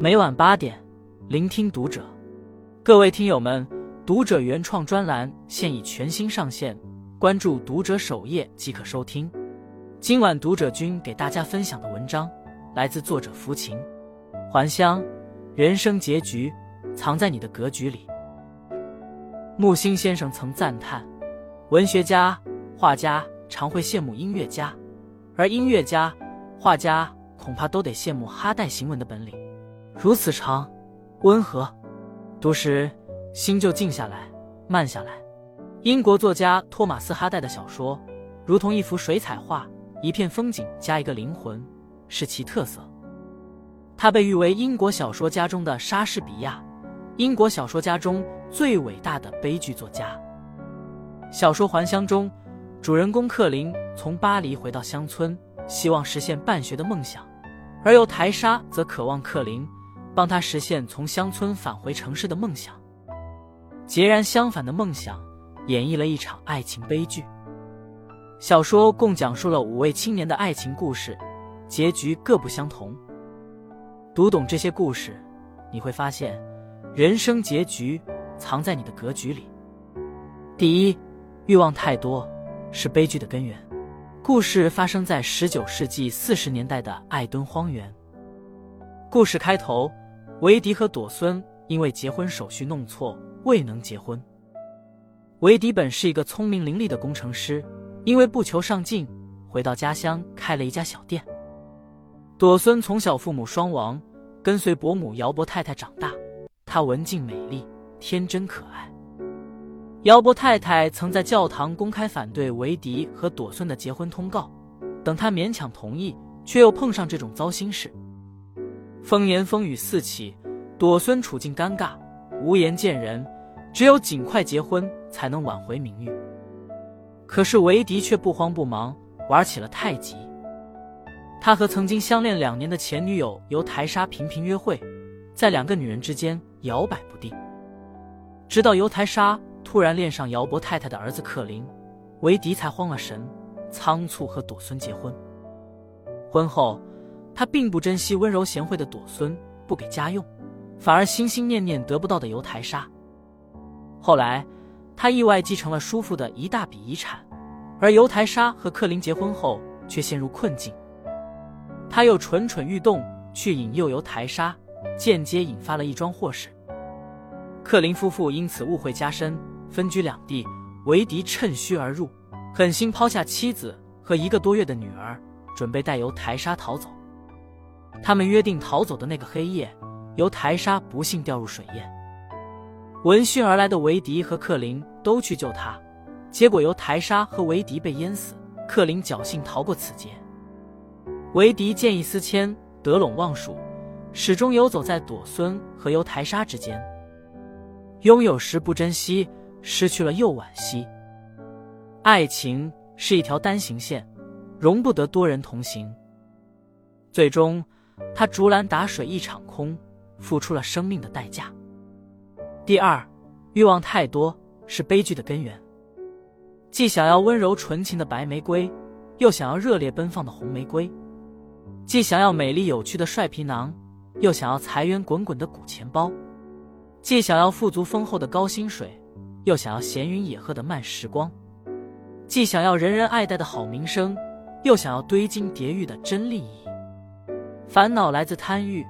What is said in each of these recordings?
每晚八点，聆听读者。各位听友们，读者原创专栏现已全新上线，关注读者首页即可收听。今晚读者君给大家分享的文章来自作者福琴。还乡，人生结局藏在你的格局里。木心先生曾赞叹，文学家、画家常会羡慕音乐家，而音乐家、画家恐怕都得羡慕哈代行文的本领。如此长，温和，读时心就静下来，慢下来。英国作家托马斯·哈代的小说，如同一幅水彩画，一片风景加一个灵魂，是其特色。他被誉为英国小说家中的莎士比亚，英国小说家中最伟大的悲剧作家。小说《还乡》中，主人公克林从巴黎回到乡村，希望实现办学的梦想，而由台莎则渴望克林。帮他实现从乡村返回城市的梦想。截然相反的梦想，演绎了一场爱情悲剧。小说共讲述了五位青年的爱情故事，结局各不相同。读懂这些故事，你会发现，人生结局藏在你的格局里。第一，欲望太多是悲剧的根源。故事发生在十九世纪四十年代的艾敦荒原。故事开头。维迪和朵孙因为结婚手续弄错，未能结婚。维迪本是一个聪明伶俐的工程师，因为不求上进，回到家乡开了一家小店。朵孙从小父母双亡，跟随伯母姚伯太太长大。她文静美丽，天真可爱。姚伯太太曾在教堂公开反对维迪和朵孙的结婚通告，等他勉强同意，却又碰上这种糟心事。风言风语四起，朵孙处境尴尬，无颜见人，只有尽快结婚才能挽回名誉。可是维迪却不慌不忙，玩起了太极。他和曾经相恋两年的前女友由台莎频频约会，在两个女人之间摇摆不定。直到尤台莎突然恋上姚伯太太的儿子克林，维迪才慌了神，仓促和朵孙结婚。婚后。他并不珍惜温柔贤惠的朵孙，不给家用，反而心心念念得不到的尤台莎。后来，他意外继承了叔父的一大笔遗产，而尤台莎和克林结婚后却陷入困境。他又蠢蠢欲动去引诱尤台莎，间接引发了一桩祸事。克林夫妇因此误会加深，分居两地。维迪趁虚而入，狠心抛下妻子和一个多月的女儿，准备带尤台莎逃走。他们约定逃走的那个黑夜，由台莎不幸掉入水淹。闻讯而来的维迪和克林都去救他，结果由台莎和维迪被淹死，克林侥幸逃过此劫。维迪见异思迁，得陇望蜀，始终游走在朵孙和由台莎之间。拥有时不珍惜，失去了又惋惜。爱情是一条单行线，容不得多人同行。最终。他竹篮打水一场空，付出了生命的代价。第二，欲望太多是悲剧的根源。既想要温柔纯情的白玫瑰，又想要热烈奔放的红玫瑰；既想要美丽有趣的帅皮囊，又想要财源滚滚的古钱包；既想要富足丰厚的高薪水，又想要闲云野鹤的慢时光；既想要人人爱戴的好名声，又想要堆金叠玉的真利益。烦恼来自贪欲，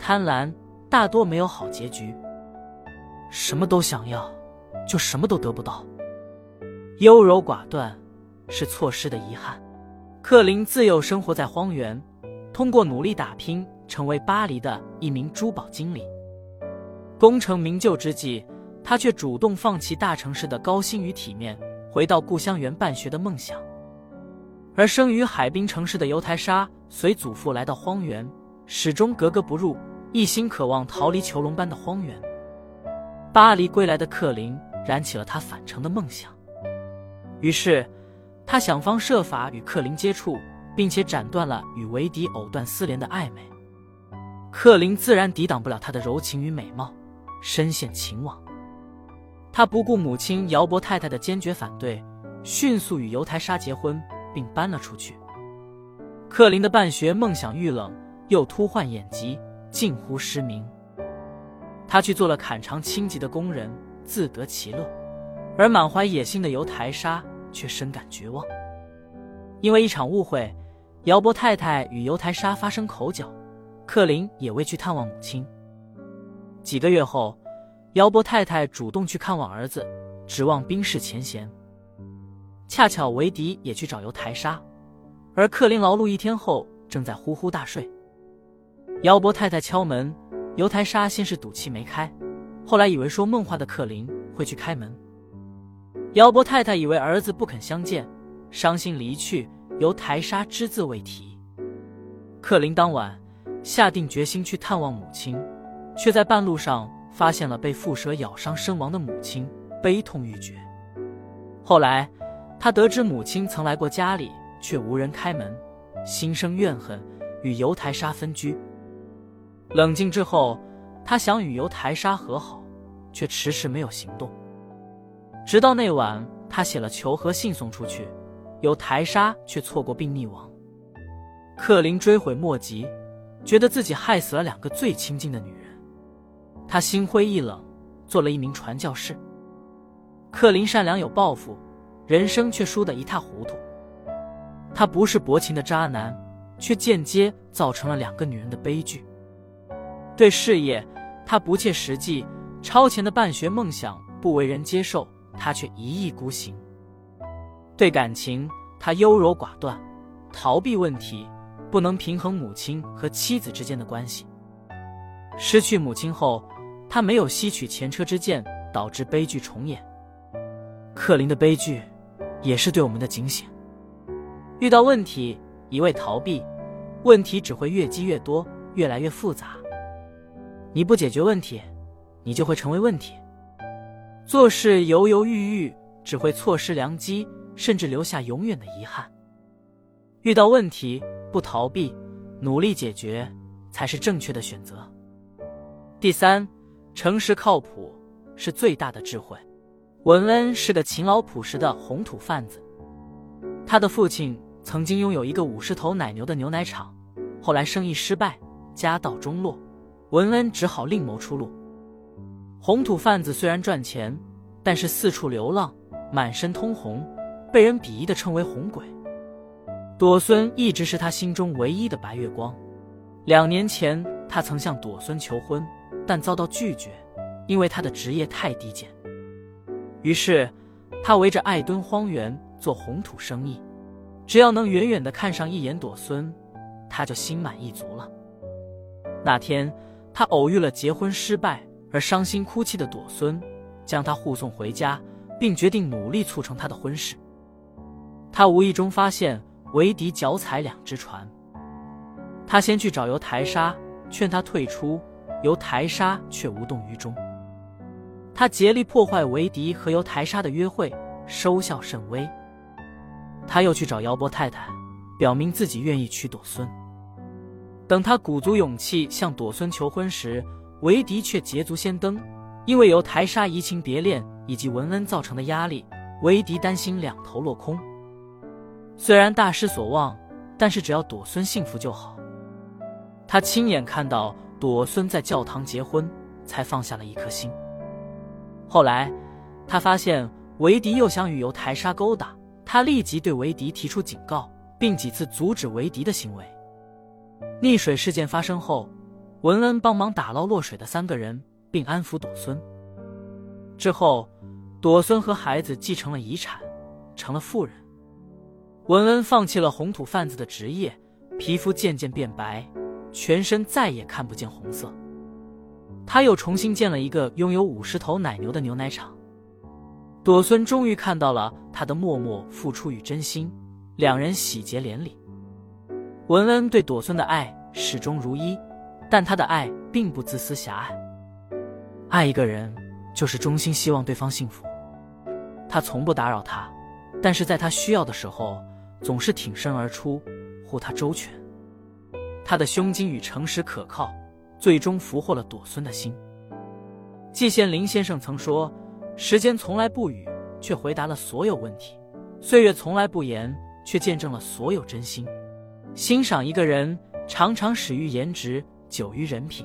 贪婪大多没有好结局。什么都想要，就什么都得不到。优柔寡断是错失的遗憾。克林自幼生活在荒原，通过努力打拼，成为巴黎的一名珠宝经理。功成名就之际，他却主动放弃大城市的高薪与体面，回到故乡园办学的梦想。而生于海滨城市的犹台莎，随祖父来到荒原，始终格格不入，一心渴望逃离囚笼般的荒原。巴黎归来的克林燃起了他返程的梦想，于是他想方设法与克林接触，并且斩断了与维迪藕断丝连的暧昧。克林自然抵挡不了他的柔情与美貌，深陷情网。他不顾母亲姚伯太太的坚决反对，迅速与犹台莎结婚。并搬了出去。克林的办学梦想遇冷，又突患眼疾，近乎失明。他去做了砍长轻疾的工人，自得其乐；而满怀野心的尤台沙却深感绝望。因为一场误会，姚伯太太与尤台沙发生口角，克林也未去探望母亲。几个月后，姚伯太太主动去看望儿子，指望冰释前嫌。恰巧维迪也去找尤台沙，而克林劳碌一天后正在呼呼大睡。姚伯太太敲门，尤台沙先是赌气没开，后来以为说梦话的克林会去开门。姚伯太太以为儿子不肯相见，伤心离去，尤台沙只字未提。克林当晚下定决心去探望母亲，却在半路上发现了被蝮蛇咬伤身亡的母亲，悲痛欲绝。后来。他得知母亲曾来过家里，却无人开门，心生怨恨，与尤台沙分居。冷静之后，他想与尤台沙和好，却迟迟没有行动。直到那晚，他写了求和信送出去，尤台沙却错过并溺亡。克林追悔莫及，觉得自己害死了两个最亲近的女人，他心灰意冷，做了一名传教士。克林善良有抱负。人生却输得一塌糊涂。他不是薄情的渣男，却间接造成了两个女人的悲剧。对事业，他不切实际，超前的办学梦想不为人接受，他却一意孤行。对感情，他优柔寡断，逃避问题，不能平衡母亲和妻子之间的关系。失去母亲后，他没有吸取前车之鉴，导致悲剧重演。克林的悲剧。也是对我们的警醒。遇到问题一味逃避，问题只会越积越多，越来越复杂。你不解决问题，你就会成为问题。做事犹犹豫豫，只会错失良机，甚至留下永远的遗憾。遇到问题不逃避，努力解决，才是正确的选择。第三，诚实靠谱是最大的智慧。文恩是个勤劳朴实的红土贩子，他的父亲曾经拥有一个五十头奶牛的牛奶厂，后来生意失败，家道中落，文恩只好另谋出路。红土贩子虽然赚钱，但是四处流浪，满身通红，被人鄙夷的称为红鬼。朵孙一直是他心中唯一的白月光。两年前，他曾向朵孙求婚，但遭到拒绝，因为他的职业太低贱。于是，他围着艾敦荒原做红土生意，只要能远远的看上一眼朵孙，他就心满意足了。那天，他偶遇了结婚失败而伤心哭泣的朵孙，将他护送回家，并决定努力促成他的婚事。他无意中发现维迪脚踩两只船，他先去找尤台沙，劝他退出，尤台沙却无动于衷。他竭力破坏维迪和尤台沙的约会，收效甚微。他又去找姚波太太，表明自己愿意娶朵孙。等他鼓足勇气向朵孙求婚时，维迪却捷足先登。因为由台沙移情别恋以及文恩造成的压力，维迪担心两头落空。虽然大失所望，但是只要朵孙幸福就好。他亲眼看到朵孙在教堂结婚，才放下了一颗心。后来，他发现维迪又想与犹台沙勾搭，他立即对维迪提出警告，并几次阻止维迪的行为。溺水事件发生后，文恩帮忙打捞落水的三个人，并安抚朵孙。之后，朵孙和孩子继承了遗产，成了富人。文恩放弃了红土贩子的职业，皮肤渐渐变白，全身再也看不见红色。他又重新建了一个拥有五十头奶牛的牛奶厂。朵孙终于看到了他的默默付出与真心，两人喜结连理。文恩对朵孙的爱始终如一，但他的爱并不自私狭隘。爱一个人就是衷心希望对方幸福。他从不打扰他，但是在他需要的时候，总是挺身而出，护他周全。他的胸襟与诚实可靠。最终俘获了朵孙的心。季羡林先生曾说：“时间从来不语，却回答了所有问题；岁月从来不言，却见证了所有真心。”欣赏一个人，常常始于颜值，久于人品。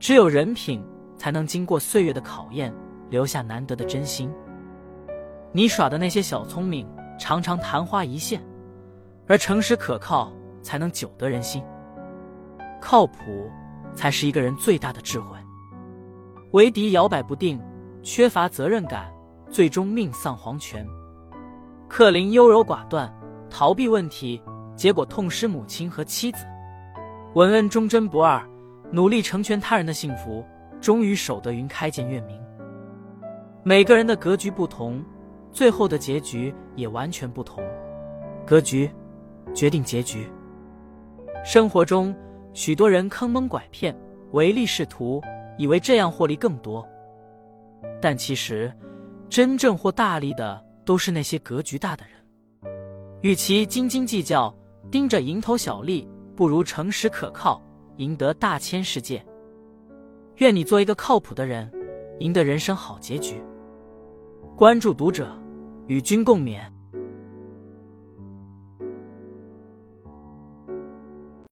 只有人品，才能经过岁月的考验，留下难得的真心。你耍的那些小聪明，常常昙花一现，而诚实可靠，才能久得人心。靠谱，才是一个人最大的智慧。为敌摇摆不定，缺乏责任感，最终命丧黄泉。克林优柔寡断，逃避问题，结果痛失母亲和妻子。文恩忠贞不二，努力成全他人的幸福，终于守得云开见月明。每个人的格局不同，最后的结局也完全不同。格局决定结局。生活中，许多人坑蒙拐骗，唯利是图，以为这样获利更多。但其实，真正获大利的。都是那些格局大的人。与其斤斤计较，盯着蝇头小利，不如诚实可靠，赢得大千世界。愿你做一个靠谱的人，赢得人生好结局。关注读者，与君共勉。